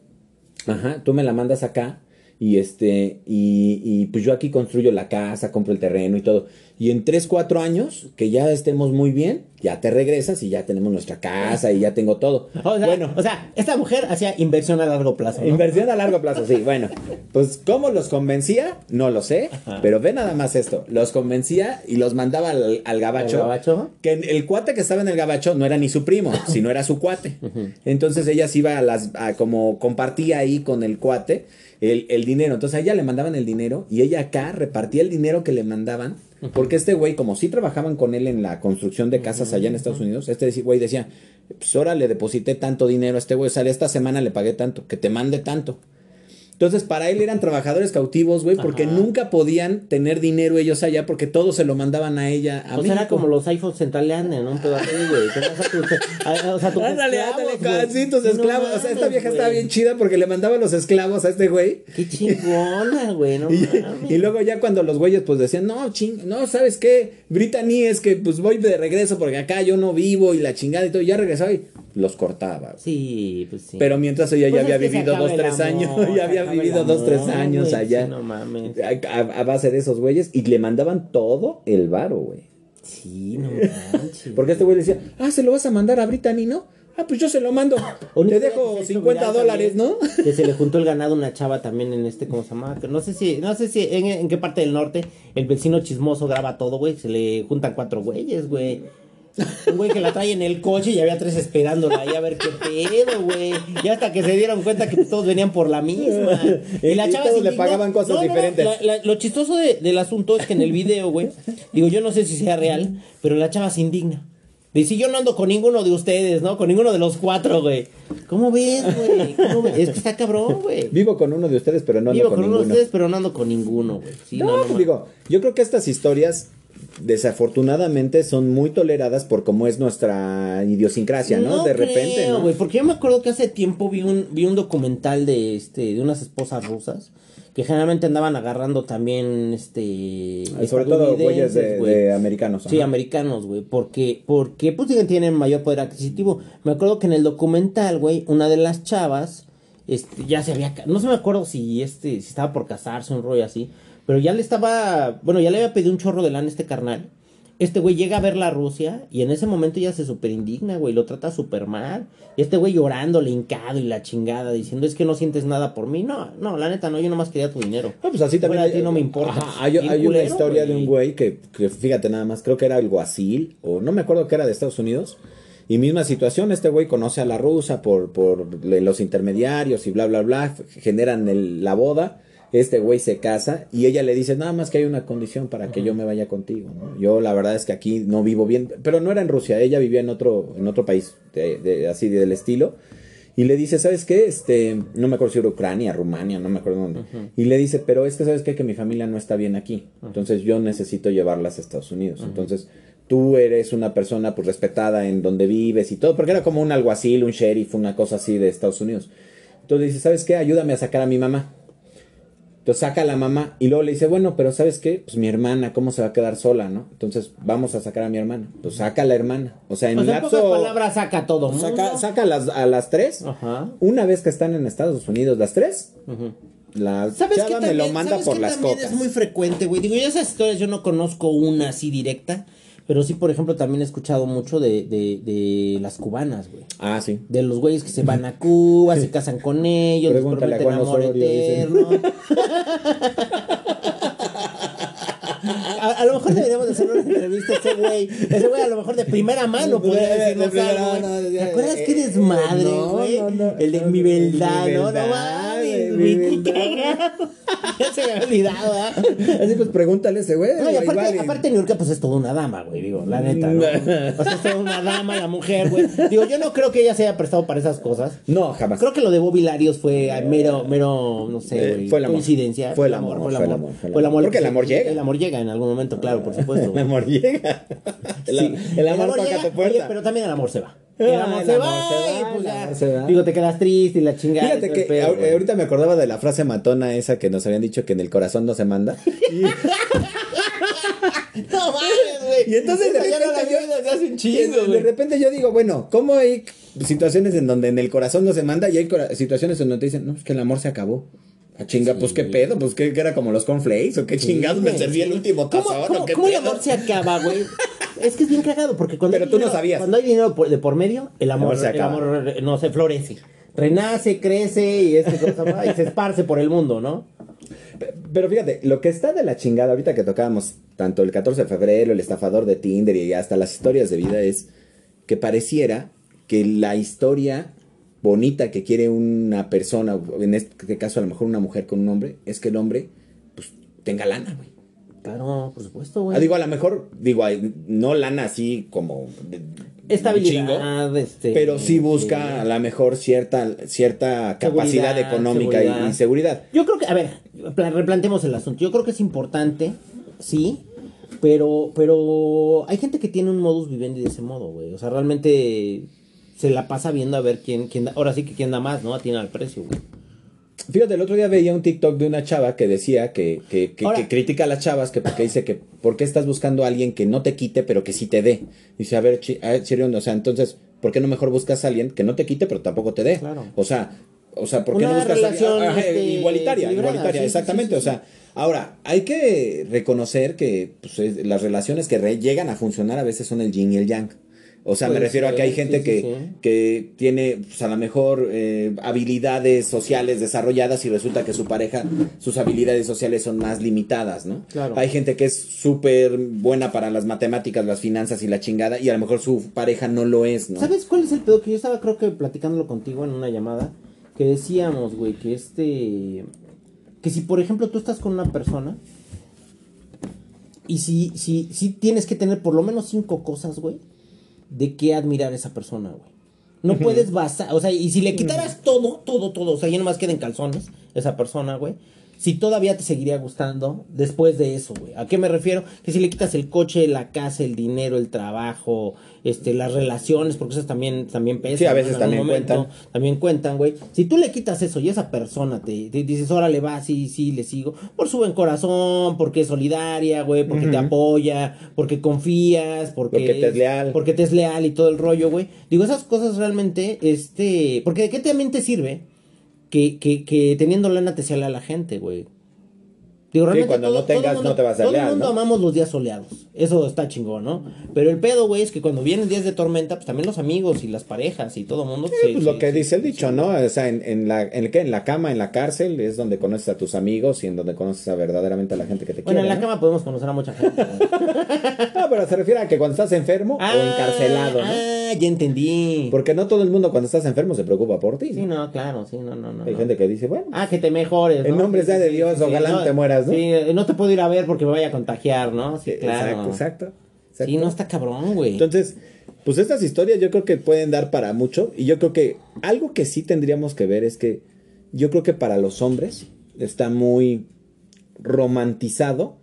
Ajá, tú me la mandas acá y este y, y pues yo aquí construyo la casa, compro el terreno y todo. Y en 3, 4 años, que ya estemos muy bien, ya te regresas y ya tenemos nuestra casa y ya tengo todo. O sea, bueno, o sea, esta mujer hacía inversión a largo plazo. ¿no? inversión a largo plazo, sí, bueno. Pues cómo los convencía, no lo sé, pero ve nada más esto, los convencía y los mandaba al, al gabacho. ¿Al gabacho? Que el cuate que estaba en el gabacho no era ni su primo, [laughs] sino era su cuate. Entonces ella se iba a las, a como compartía ahí con el cuate el, el dinero. Entonces a ella le mandaban el dinero y ella acá repartía el dinero que le mandaban. Porque este güey, como sí trabajaban con él en la construcción de casas allá en Estados Unidos, este güey decía, pues ahora le deposité tanto dinero a este güey, sea, esta semana le pagué tanto, que te mande tanto. Entonces, para él eran trabajadores cautivos, güey, porque Ajá. nunca podían tener dinero ellos allá porque todo se lo mandaban a ella. A sea, era como los iPhones centraleanes, ¿no? Un pedo así, güey. O sea, tus Ándale, esclavos, ándale, sí, tus No esclavos. o sea, esta vieja estaba bien chida porque le mandaba los esclavos a este güey. Qué chingona, güey, no [laughs] Y, y luego ya cuando los güeyes pues decían, no, ching, no, ¿sabes qué? Brittany es que pues voy de regreso porque acá yo no vivo y la chingada y todo. Ya regresaba y los cortaba. güey. Sí, pues sí. Pero mientras ella Pues ya había es que se vivido dos, tres [laughs] amor, años, ya había vivido dos, tres años allá. no mames. A, base de esos güeyes y le mandaban todo el varo, güey. Sí, no manches. Porque este güey decía, ah, ¿se lo vas a mandar a Brittany, no? Ah, pues yo se lo mando. [coughs] Te dejo que se hizo 50 viral dólares, ¿no? Que se le juntó el ganado a una chava también en este, ¿cómo se llama? No sé si, no sé si en, en qué parte del norte el vecino chismoso graba todo, güey. Se le juntan cuatro güeyes, güey. Un güey que la trae en el coche y había tres esperándola ahí a ver qué pedo, güey. Y hasta que se dieron cuenta que todos venían por la misma. [laughs] Y- y todos se le pagaban cosas diferentes. la- la- lo chistoso de- del asunto es que en el video, güey, digo, yo no sé si sea real, pero la chava se indigna. Dice, yo no ando con ninguno de ustedes, ¿no? Con ninguno de los cuatro, güey. ¿Cómo ves, güey? ¿Cómo ves? Es que está cabrón, güey. Vivo con uno de ustedes, pero no ando Vivo con, con uno de ninguno. ustedes, pero no ando con ninguno, güey. Sí, no, no, no, digo, yo creo que estas historias desafortunadamente son muy toleradas por cómo es nuestra idiosincrasia, ¿no? de repente, ¿no? güey, porque yo me acuerdo que hace tiempo vi un, vi un documental de este, de unas esposas rusas que generalmente andaban agarrando también este Sobre todo güeyes de, americanos. Sí, ajá. americanos, güey, porque, porque pues tienen mayor poder adquisitivo. Me acuerdo que en el documental, güey, una de las chavas, este, ya se había, no se me acuerdo si este, si estaba por casarse, un rollo así, pero ya le estaba, bueno, ya le había pedido un chorro de lana a este carnal. Este güey llega a ver la Rusia y en ese momento ya se super indigna, güey, lo trata súper mal. Y este güey llorando, hincado y la chingada, diciendo, es que no sientes nada por mí. No, no, la neta, no, yo nomás quería tu dinero. No, pues así también. De ti no me importa. Ajá, hay, una historia de un güey que, que, fíjate nada más, creo que era alguacil, o no me acuerdo que era de Estados Unidos. Y misma situación, este güey conoce a la rusa por, por le- los intermediarios y bla, bla, bla, generan el- la boda. Este güey se casa y ella le dice, nada más que hay una condición para que yo me vaya contigo. ¿no? Yo la verdad es que aquí no vivo bien, pero no era en Rusia, ella vivía en otro, en otro país, de- de- así del estilo. Y le dice, ¿sabes qué? Este, no me acuerdo si era Ucrania, Rumania, no me acuerdo dónde. Y le dice, pero es que, ¿sabes qué? Que mi familia no está bien aquí. Entonces yo necesito llevarlas a Estados Unidos. Entonces tú eres una persona pues respetada en donde vives y todo, porque era como un alguacil, un sheriff, una cosa así de Estados Unidos. Entonces dice, ¿sabes qué? Ayúdame a sacar a mi mamá. Entonces saca a la mamá y luego le dice, bueno, pero ¿sabes qué? Pues mi hermana, ¿cómo se va a quedar sola, no? Entonces vamos a sacar a mi hermana. Pues saca a la hermana. O sea, en O sea, en pocas lapso... palabras saca todo. Saca, mundo. saca a, las, a las tres. Ajá. Una vez que están en Estados Unidos, las tres, Ujú. la ¿Sabes qué chava me también, lo manda ¿sabes por las también cocas. es muy frecuente, güey? Digo, yo esas historias yo no conozco una así directa, pero sí, por ejemplo, también he escuchado mucho de, de, de las cubanas, güey. Ah, sí. De los güeyes que se van a Cuba, [laughs] se casan con ellos, les prometen amor eterno. [laughs] A, a lo mejor deberíamos de hacer una entrevista a ese güey. Ese güey a lo mejor de primera mano podría De- de decirnos algo, ¿Te acuerdas eh, qué desmadre, no, güey? El de no, mi no, verdad, ¿no? No mames, güey. qué cagado. [laughs] Ya se me había olvidado, ¿verdad? Así pues pregúntale a ese güey. No, y aparte, aparte Niurka, pues es toda una dama, güey, digo, la neta, ¿no? [laughs] O sea, es toda una dama la mujer, güey. Digo, yo no creo que ella se haya prestado para esas cosas. No, jamás. Creo que lo de Bobby Larios fue mero, mero, no sé, Eh, güey, fue el amor. coincidencia. Fue el amor, fue el amor, Fue el amor. Porque el amor llega. El amor llega en algún momento, claro, por supuesto. [laughs] El amor llega. El, Sí. el amor, toca llega, puerta. oye, pero también el amor se va. El amor, se, amor va, amor. Digo, te quedas triste y la chingada. Fíjate que pedo, ahor- ahorita me acordaba de la frase matona esa que nos habían dicho que en el corazón no se manda. [laughs] Y, No mames, güey. y entonces de repente, hace un yo, chingo, de repente yo digo, bueno, ¿cómo hay situaciones en donde en el corazón no se manda y hay situaciones en donde te dicen, no, es que el amor se acabó? A chinga, pues qué pedo, pues que era como los cornflakes o qué chingados me serví el último ¿Cómo, tazón cómo, o qué cómo el amor se acaba, güey? Es que es bien cagado, porque cuando Pero hay tú no dinero- sabías. Cuando hay dinero por- de por medio, el amor, amor se el acaba. amor, no se florece. Renace, crece y, este cosa y se esparce por el mundo, ¿no? Pero fíjate, lo que está de la chingada ahorita que tocábamos tanto el 14 de febrero, el estafador de Tinder y hasta las historias de vida es que pareciera que la historia bonita que quiere una persona, en este caso a lo mejor una mujer con un hombre, es que el hombre pues tenga lana, güey. Claro, por supuesto, güey. Ah, digo, a lo mejor, digo, no lana así como de- Estabilidad, este, pero sí busca eh, a lo mejor cierta, cierta capacidad económica y- seguridad. y seguridad. Yo creo que, a ver, pla- replantemos el asunto. Yo creo que es importante, sí, pero, pero hay gente que tiene un modus vivendi de ese modo, güey. O sea, realmente se la pasa viendo a ver quién, quién da, ahora sí que quién da más, ¿no? Tiene al precio, güey. Fíjate, el otro día veía un TikTok de una chava que decía que, que, que- que critica a las chavas, que porque dice que ¿por qué estás buscando a alguien que no te quite pero que sí te dé? Dice, a ver, chi- a ver, Chirión, o sea, entonces, ¿por qué no mejor buscas a alguien que no te quite pero tampoco te dé? Claro. O sea, o sea, ¿por qué Una no buscas a alguien relación, Ajá, este, igualitaria, igualitaria, sí, exactamente, sí, sí, o sea, ahora, hay que reconocer que pues, es- las relaciones que re- llegan a funcionar a veces son el yin y el yang. O sea, me Puede refiero a que hay ser, gente sí, que, sí, sí. que tiene pues, a lo mejor eh, habilidades sociales desarrolladas y resulta que su pareja, sus habilidades sociales son más limitadas, ¿no? Claro. Hay gente que es súper buena para las matemáticas, las finanzas y la chingada y a lo mejor su pareja no lo es, ¿no? ¿Sabes cuál es el pedo? Que yo estaba, creo que platicándolo contigo en una llamada, que decíamos, güey, que este. Que si, por ejemplo, tú estás con una persona. Y si, si, si tienes que tener por lo menos cinco cosas, güey, de qué admirar a esa persona, güey. No puedes basar, o sea, y si le quitaras todo, todo, todo, o sea, ya nomás queda en calzones esa persona, güey. Si todavía te seguiría gustando después de eso, güey. ¿A qué me refiero? Que si le quitas el coche, la casa, el dinero, el trabajo, este, las relaciones, porque esas también, también pesan. Sí, a veces también cuentan. También cuentan, güey. Si tú le quitas eso y esa persona te, te dices, órale, va, sí, sí, le sigo, por su buen corazón, porque es solidaria, güey, porque te apoya, porque confías, porque, Porque te es leal. Porque te es leal y todo el rollo, güey. Digo, esas cosas realmente, este, porque de qué también te sirve que, que, que teniendo lana te sea leal a la gente, güey. Digo, Sí, cuando no tengas, mundo- no te va a ser todo el mundo ¿no? amamos los días soleados. Eso está chingón, ¿no? Pero el pedo, güey, es que cuando vienen días de tormenta, pues también los amigos y las parejas y todo el mundo. Sí, se- pues lo que se- dice el dicho, ¿no? O sea, en, en la, en, ¿qué? en la cama, en la cárcel, es donde conoces a tus amigos y en donde conoces a verdaderamente a la gente que te Bueno, en quiere. la ¿no? cama podemos conocer a mucha gente. No, [laughs] pero se refiere a que cuando estás enfermo o encarcelado, ¿no? Ah, ya entendí. Porque no todo el mundo cuando estás enfermo se preocupa por ti. Sí, ¿no? claro, sí, no, no, no. Hay no. gente que dice, bueno, Ah, que te mejores. En ¿no? nombre sea de Dios, ojalá no te mueras, ¿no? Sí, eh, no te puedo ir a ver porque me vaya a contagiar, ¿no? Sí, claro. exacto, exacto, exacto. Sí, no está cabrón, güey. Entonces, pues estas historias yo creo que pueden dar para mucho y yo creo que algo que sí tendríamos que ver es que yo creo que para los hombres está muy romantizado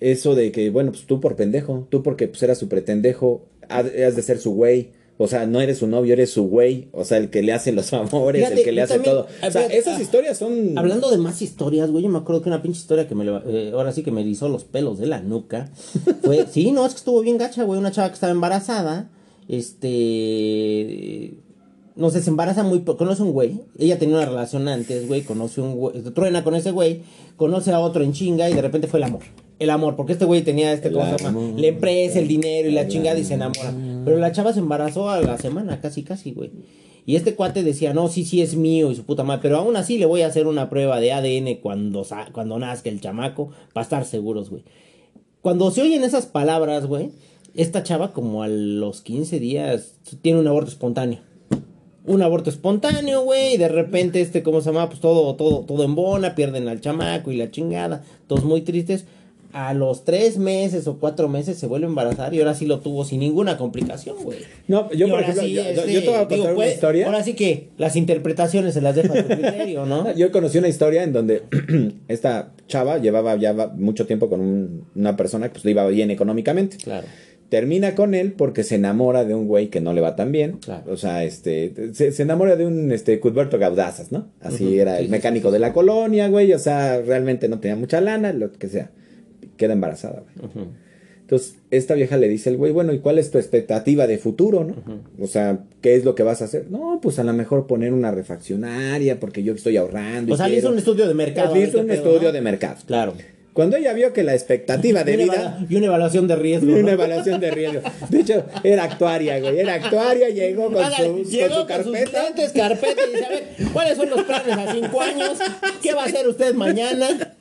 eso de que, bueno, pues tú por pendejo, tú porque pues eras su pretendejo, has de ser su güey. O sea, no eres su novio, eres su güey. O sea, el que le hace los [laughs] favores, Fíjate, el que le hace también- todo. O sea, fíjate, esas ah, historias son... Hablando de más historias, güey, yo me acuerdo que una pinche historia que me eh, ahora sí que me erizó los pelos de la nuca. [laughs] Fue, sí, no, es que estuvo bien gacha, güey, una chava que estaba embarazada, este no sé, se embaraza muy po- conoce un güey, ella tenía una relación antes, güey, conoce un güey, truena con ese güey, conoce a otro en chinga y de repente fue el amor. El amor, porque este güey tenía este ¿cómo se llama? la empresa, el dinero y la chingada y se enamora. Pero la chava se embarazó a la semana, casi casi, güey. Y este cuate decía, no, sí, sí es mío y su puta madre, pero aún así le voy a hacer una prueba de ADN cuando, cuando nazca el chamaco, para estar seguros, güey. Cuando se oyen esas palabras, güey, esta chava como a los 15 días tiene un aborto espontáneo. Un aborto espontáneo, güey, y de repente este, ¿cómo se llama? Pues todo, todo, todo en bona, pierden al chamaco y la chingada, todos muy tristes. A los tres meses o cuatro meses se vuelve a embarazar y ahora sí lo tuvo sin ninguna complicación, güey. No, yo Y por ejemplo, sí, yo, este, yo te voy a digo, contar una pues, historia. Ahora sí que las interpretaciones se las dejo a tu [laughs] criterio, ¿no? Yo conocí una historia en donde [clears throat] esta chava llevaba ya mucho tiempo con un- una persona que pues le iba bien económicamente. Claro. Termina con él porque se enamora de un güey que no le va tan bien. Claro. O sea, este, se, se enamora de un este, Cuthberto Gaudazas, ¿no? Así era sí, el mecánico sí, de la colonia, güey. O sea, realmente no tenía mucha lana, lo que sea. Queda embarazada, güey. Entonces, esta vieja le dice al güey, bueno, ¿y cuál es tu expectativa de futuro, no? O sea, ¿qué es lo que vas a hacer? No, pues a lo mejor poner una refaccionaria porque yo estoy ahorrando. O sea, le hizo un estudio de mercado. Le hizo qué un pedo, estudio ¿no? de mercado. Claro. Cuando ella vio que la expectativa de y, vida... y una evaluación de riesgo. Y ¿no? una evaluación de riesgo. De hecho, era actuaria, güey. Era actuaria, llegó con, su, llegó con su carpeta. sus lentes, carpeta y dice, a ver, ¿cuáles son los planes a cinco años? ¿Qué va a hacer usted mañana?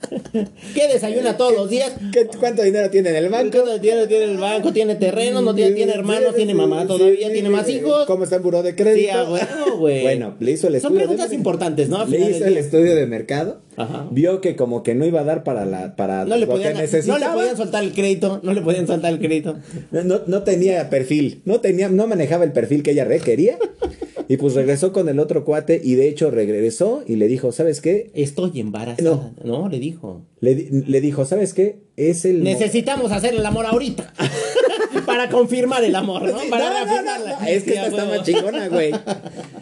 ¿Qué desayuna todos los días? ¿Qué- ¿Cuánto dinero tiene en el banco? ¿Cuánto tiene, tiene el banco? ¿Tiene terreno? ¿No tiene, tiene hermanos? ¿Tiene mamá todavía? Sí, ¿Tiene más hijos? ¿Cómo está el buró de crédito? Sí, a huevo, güey. Bueno, le hizo el Son estudio. preguntas de- importantes, ¿no? Le hizo el estudio de mercado. Ajá. Vio que como que no iba a dar para la para No le, lo podían, que no le podían soltar el crédito, no le podían soltar el crédito. No, no, no tenía perfil, no tenía, no manejaba el perfil que ella requería. y pues regresó con el otro cuate y de hecho regresó y le dijo, ¿sabes qué? Estoy embarazada. No, le dijo. Le, le dijo, ¿sabes qué? Es el... mo- Necesitamos hacer el amor ahorita. [laughs] Para confirmar el amor, ¿no? Para No, no, no, es que Sí, esta está más chingona, güey.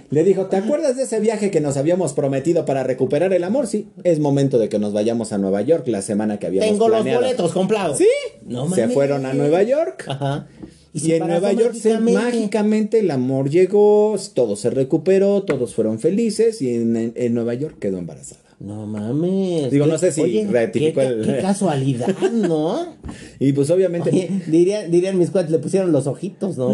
Le dijo, ¿te acuerdas de ese viaje que nos habíamos prometido para recuperar el amor? Sí, es momento de que nos vayamos a Nueva York la semana que habíamos Tengo los boletos comprados. Sí, No se fueron a Nueva York. Ajá. Y, en Nueva York se- mágicamente. mágicamente el amor llegó, todo se recuperó, todos fueron felices y en, en- en Nueva York quedó embarazada. No mames. Digo, no sé si rectificó qué, el- Qué [laughs] casualidad, ¿no? Y pues obviamente Oye, dirían, dirían mis cuates, le pusieron los ojitos, ¿no?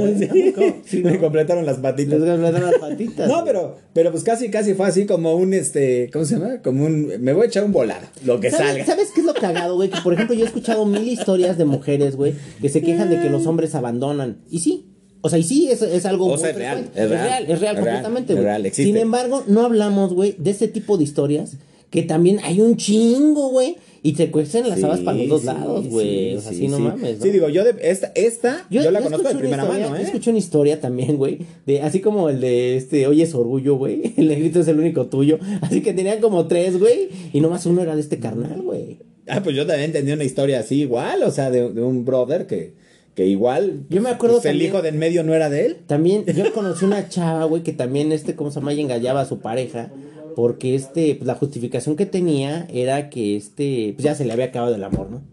Sí, le completaron las patitas. Les completaron las patitas. No, pero, pero pues casi, casi fue así como un, este, ¿cómo se llama? Como un, me voy a echar un volado, lo que ¿Sabes, salga. ¿Sabes qué es lo cagado, güey? Que por ejemplo yo he escuchado mil historias de mujeres, güey, que se quejan de que los hombres abandonan. Y sí. O sea, y sí, es, es algo O muy sea, es real, es real, es real, es real, completamente, güey. Sin embargo, no hablamos, güey, de ese tipo de historias que también hay un chingo, güey. Y te cuestan las Sí, habas para los dos sí, lados, güey. sí, o sea, sí, sí, no mames. ¿no? Sí, digo, yo de esta, esta yo, la conozco de primera historia- mano, yo ¿eh? escuché una historia también, güey, de así como el de este, oye es orgullo, güey, [laughs] el negrito es el único tuyo, así que tenían como tres, güey, y nomás uno era de este carnal, güey. Ah, pues yo también entendí una historia así igual, o sea, de, de un brother que, que igual. Yo me acuerdo pues, el también- hijo de en medio no era de él. También yo conocí una chava, güey, que también este, ¿cómo se llama? Ella engañaba a su pareja, porque este, pues la justificación que tenía era que este, pues ya se le había acabado el amor, ¿no?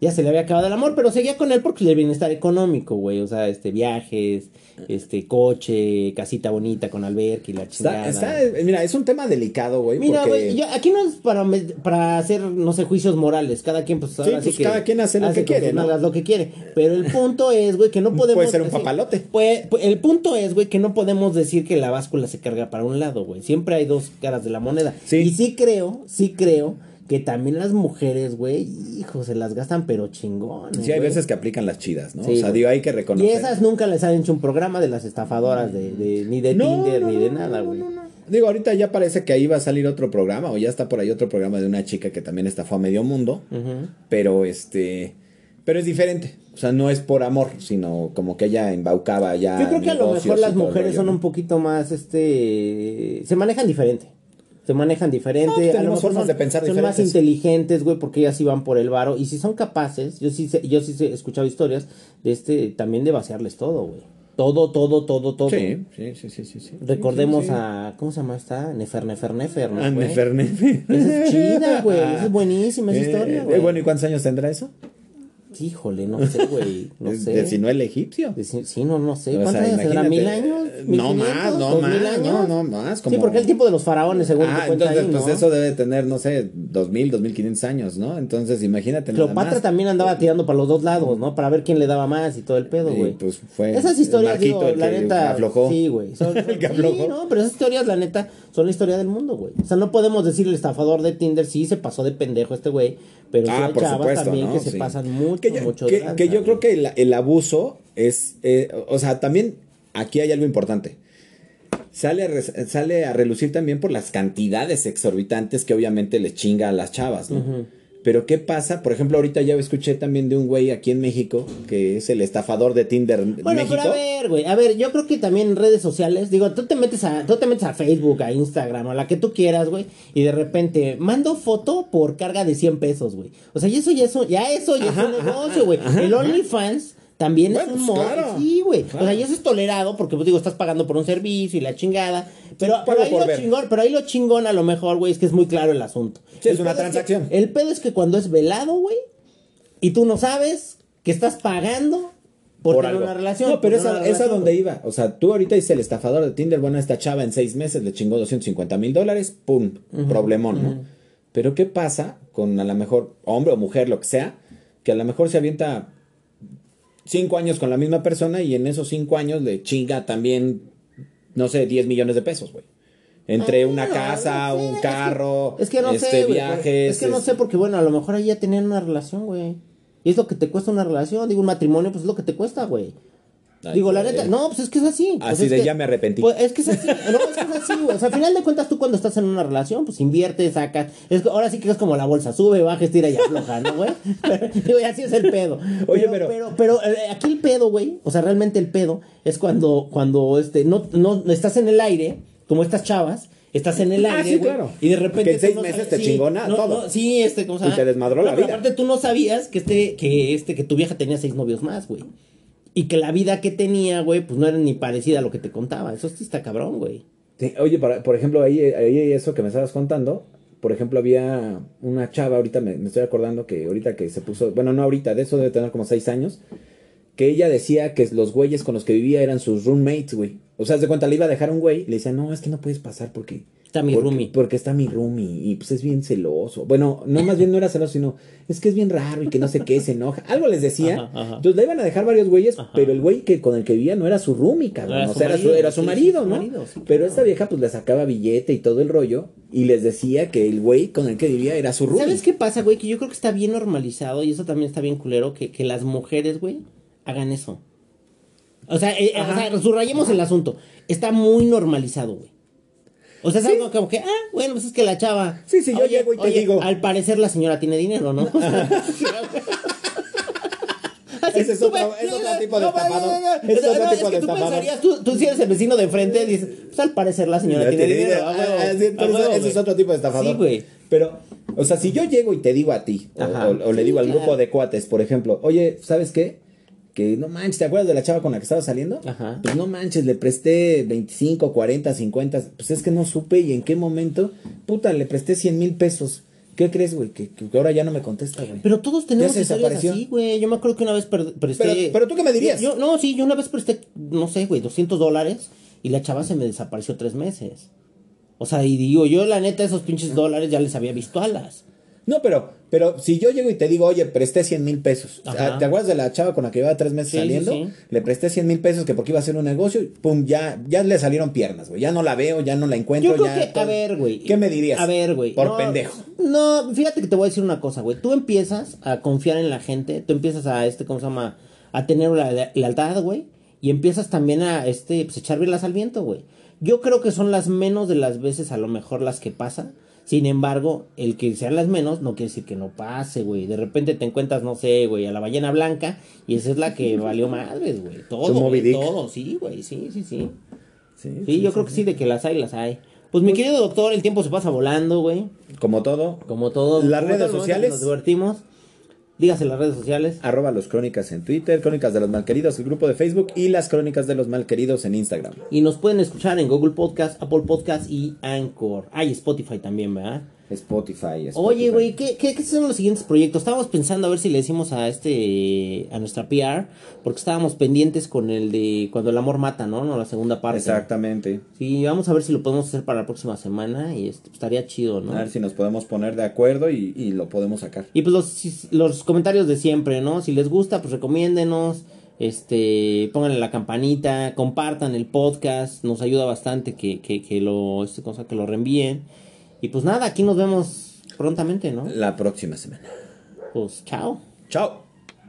Ya se le había acabado el amor, pero seguía con él porque el bienestar económico, güey. O sea, este, viajes, este, coche, casita bonita con alberca y la chingada. Está, está, mira, es un tema delicado, güey. Mira, porque- güey, yo- aquí no es para, para hacer, no sé, juicios morales. Cada quien, pues, ahora pues, sí que cada quien hace lo que quiere, ¿no? nalgas lo que quiere. Pero el punto es, güey, que no podemos. Puede ser un decir- papalote. Pues, pues, el punto es, güey, que no podemos decir que la báscula se carga para un lado, güey. Siempre hay dos caras de la moneda. Sí. Y sí creo, sí creo que también las mujeres, güey, hijo, se las gastan, pero chingón. Sí, hay veces que aplican las chidas, ¿no? Sí, o sea, digo, hay que Y reconocer. esas nunca les han hecho un programa de las estafadoras de, de- ni de Tinder ni de nada, güey. Digo, ahorita ya parece que ahí va a salir otro programa, o ya está por ahí otro programa de una chica que también estafó a medio mundo, pero este. Pero es diferente. O sea, no es por amor, sino como que ella embaucaba ya. Yo creo que a lo mejor y las mujeres rollo, son ¿no? un poquito más, este, se manejan diferente. Se manejan diferente. No, a lo tenemos mejor formas son, de pensar son más inteligentes, güey, porque ellas van por el varo. Y si son capaces, yo sí, sé- yo sí he escuchado historias de este, también de vaciarles todo, güey. Todo, todo, todo, todo. Sí, sí, sí, sí, sí, sí. Recordemos Sí, sí, sí. a, ¿cómo se llama esta? Nefer, Nefer, Nefer, ¿no? Ah, güey? Nefer, Nefer. Esa es chida, güey. [laughs] Esa es buenísima esa Eh, historia, eh, güey. bueno, ¿y cuántos años tendrá eso? Híjole, no sé, güey. [laughs] No sé. de- si no el egipcio. Sí, no, no sé. O ¿Cuántos sea, años tendrá? imagínate, ¿Mil años? eh, ¿Mil No más, quinientos? no ¿Dos más. mil años? No, no más. Sí, porque el tiempo de los faraones, según Ah, te cuenta entonces, ahí, pues ¿no? eso debe tener, no sé, 2000, 2500 años, ¿no? Entonces, imagínate Cleopatra más. también andaba tirando para los dos lados, ¿no? Para ver quién le daba más y todo el pedo, güey. pues fue Esas historias, digo, la neta. aflojó. Sí, güey. [laughs] Son, El que sí, no, pero esas historias, la neta, son la historia del mundo, güey. O sea, no podemos decir el estafador de Tinder, sí se pasó de pendejo este güey. Pero sí Ah, hay por chavas supuesto, también ¿no? que se pasan mucho, que yo, mucho que, yo creo que el, el abuso es, eh, o sea, también aquí hay algo importante. Sale a, sale a relucir también por las cantidades exorbitantes que obviamente les chinga a las chavas, ¿no? Pero ¿qué pasa? Por ejemplo, ahorita ya escuché también de un güey aquí en México que es el estafador de Tinder Bueno, México. pero a ver, güey, a ver, yo creo que también en redes sociales, digo, tú te metes a, tú te metes a Facebook, a Instagram, a la que tú quieras, güey, y de repente mando foto por carga de 100 pesos, güey. O sea, y eso ya es un, ya eso ya Ajá, es un negocio, güey. El. OnlyFans también Bueno, es un pues, claro, sí, güey. claro. O sea, y eso es tolerado porque pues digo, estás pagando por un servicio y la chingada, pero, pero ahí lo ver. chingón, pero ahí lo chingón a lo mejor, güey, es que es muy claro el asunto. Sí, es una que- transacción. el pedo es que cuando es velado, güey, y tú no sabes que estás pagando por, una relación. No, pero esa, esa donde iba. O sea, tú ahorita dices el estafador de Tinder, bueno, esta chava en seis meses le chingó 250 mil dólares, pum, problemón, ¿no? Pero ¿qué pasa con a lo mejor hombre o mujer, lo que sea, que a lo mejor se avienta cinco años con la misma persona y en esos cinco años le chinga también, no sé, 10 millones de pesos, güey. Entre Ah, una no, casa, no sé, un es que- carro, Es que no este, sé, güey, viajes. Es que no es- sé porque, bueno, a lo mejor ahí ya tenían una relación, güey. Y es lo que te cuesta una relación. Digo, un matrimonio, pues es lo que te cuesta, güey. Ay, Digo, la neta, no, pues es que es así. Pues Así es de que- ya me arrepentí. Pues es que es así, no, es que es así, güey. O sea, al final de cuentas, tú cuando estás en una relación, pues inviertes, sacas. Es, ahora sí que es como la bolsa, sube, baja, estira y afloja, ¿no, güey? Digo, y así es el pedo. Oye, pero. pero- Pero, pero, eh, aquí el pedo, güey, o sea, realmente el pedo es cuando, cuando este, no, no, estás en el aire, como estas chavas. Estás en el Ah, aire, sí, güey, claro. y de repente Que en seis no meses te sí, chingona no, todo. no, sí, este, ¿cómo se Y llama? te desmadró la vida. Aparte tú no sabías que este, que este, que tu vieja tenía seis novios más, güey. Y que la vida que tenía, güey, pues no era ni parecida a lo que te contaba. Eso sí está cabrón, güey. Sí, oye, por ejemplo, ahí, ahí eso que me estabas contando, por ejemplo, había una chava, ahorita me, estoy acordando que ahorita que se puso, bueno, no ahorita, de eso debe tener como seis años, que ella decía que los güeyes con los que vivía eran sus roommates, güey. O sea, de cuenta, le iba a dejar un güey, le decía, no, es que no puedes pasar porque... Está mi porque, roomie. Porque está mi roomie y pues es bien celoso. Bueno, no, más bien no era celoso, sino es que es bien raro y que no sé qué, se enoja. Algo les decía. Ajá, ajá. Entonces la iban a dejar varios güeyes, Ajá. pero el güey que con el que vivía no era su roomie, cabrón. Era o sea, era su, marido, era su sí, marido, su ¿no? marido, sí, pero claro. esta vieja pues le sacaba billete y todo el rollo y les decía que el güey con el que vivía era su roomie. ¿Sabes qué pasa, güey? Que yo creo que está bien normalizado y eso también está bien culero que, que las mujeres, güey, hagan eso. O sea, eh, o sea, subrayemos el asunto. Está muy normalizado, güey. O sea, es algo como que, ah, bueno, pues es que la chava. Sí, sí, yo llego y te digo. Al parecer la señora tiene dinero, ¿no? [laughs] [laughs] Ese es otro, es otro tipo de estafador. Es otro tipo de pensarías, tú, tú si eres el vecino de enfrente, dices, pues al parecer la señora tiene dinero. Ah, sí, ese es otro tipo de estafador. Sí, güey. Pero, o sea, si yo llego y te digo a ti, o, le digo al Sí, grupo de cuates, por ejemplo, oye, ¿sabes qué? Que no manches, ¿te acuerdas de la chava con la que estaba saliendo? Ajá. Pues no manches, le presté 25, 40, 50. Pues es que no supe y en qué momento. Puta, le presté 100 mil pesos. ¿Qué crees, güey? Que, que ahora ya no me contesta, güey. Pero todos tenemos historias así, güey. Yo me acuerdo que una vez presté... Pero- pero, ¿tú qué me dirías? Yo, no, sí, yo una vez presté, no sé, güey, 200 dólares y la chava se me desapareció tres meses. O sea, y digo, yo la neta esos pinches dólares ya les había visto alas. No, pero, pero si yo llego y te digo, oye, presté 100 mil pesos. Ajá. ¿Te acuerdas de la chava con la que llevaba tres meses Sí, saliendo? sí. Le presté 100 mil pesos que porque iba a hacer un negocio y pum, ya, ya le salieron piernas, güey. Ya no la veo, ya no la encuentro. Yo creo ya que, todo. a ver, güey. ¿Qué me dirías? A ver, güey. Por no, pendejo. No, fíjate que te voy a decir una cosa, güey. Tú empiezas a confiar en la gente, tú empiezas a, este, ¿cómo se llama? A tener la la- lealtad, güey. Y empiezas también a, este, pues, echar velas al viento, güey. Yo creo que son las menos de las veces, a lo mejor, las que pasan. Sin embargo, el que sean las menos no quiere decir que no pase, güey. De repente te encuentras, no sé, güey, a la ballena blanca y esa es la que [laughs] valió madres, güey. Todo, güey, todo, sí, güey, sí, sí, sí. Sí, Sí, yo creo que sí, de que las hay, las hay. Pues mi querido doctor, el tiempo se pasa volando, güey. Como todo, Como todo. Las redes sociales. Nos divertimos. Dígase las redes sociales. arroba los crónicas en Twitter, crónicas de los malqueridos, el grupo de Facebook y las crónicas de los malqueridos en Instagram. Y nos pueden escuchar en Google Podcast, Apple Podcast y Anchor. Hay Spotify también, ¿verdad? Spotify. Spotify. Oye, güey, ¿qué, qué, qué son los siguientes proyectos? Estábamos pensando a ver si le decimos a este, a nuestra PR, porque estábamos pendientes con el de cuando el amor mata, ¿no? No, la segunda parte. Exactamente. Sí, vamos a ver si lo podemos hacer para la próxima semana y este, estaría chido, ¿no? A ver si nos podemos poner de acuerdo y, y lo podemos sacar. Y pues los, los comentarios de siempre, ¿no? Si les gusta, pues recomiéndenos, este, pónganle la campanita, compartan el podcast, nos ayuda bastante que, que, que lo, este, cosa, que lo reenvíen. Y pues nada, aquí nos vemos prontamente, ¿no? La próxima semana. Pues chao. Chao.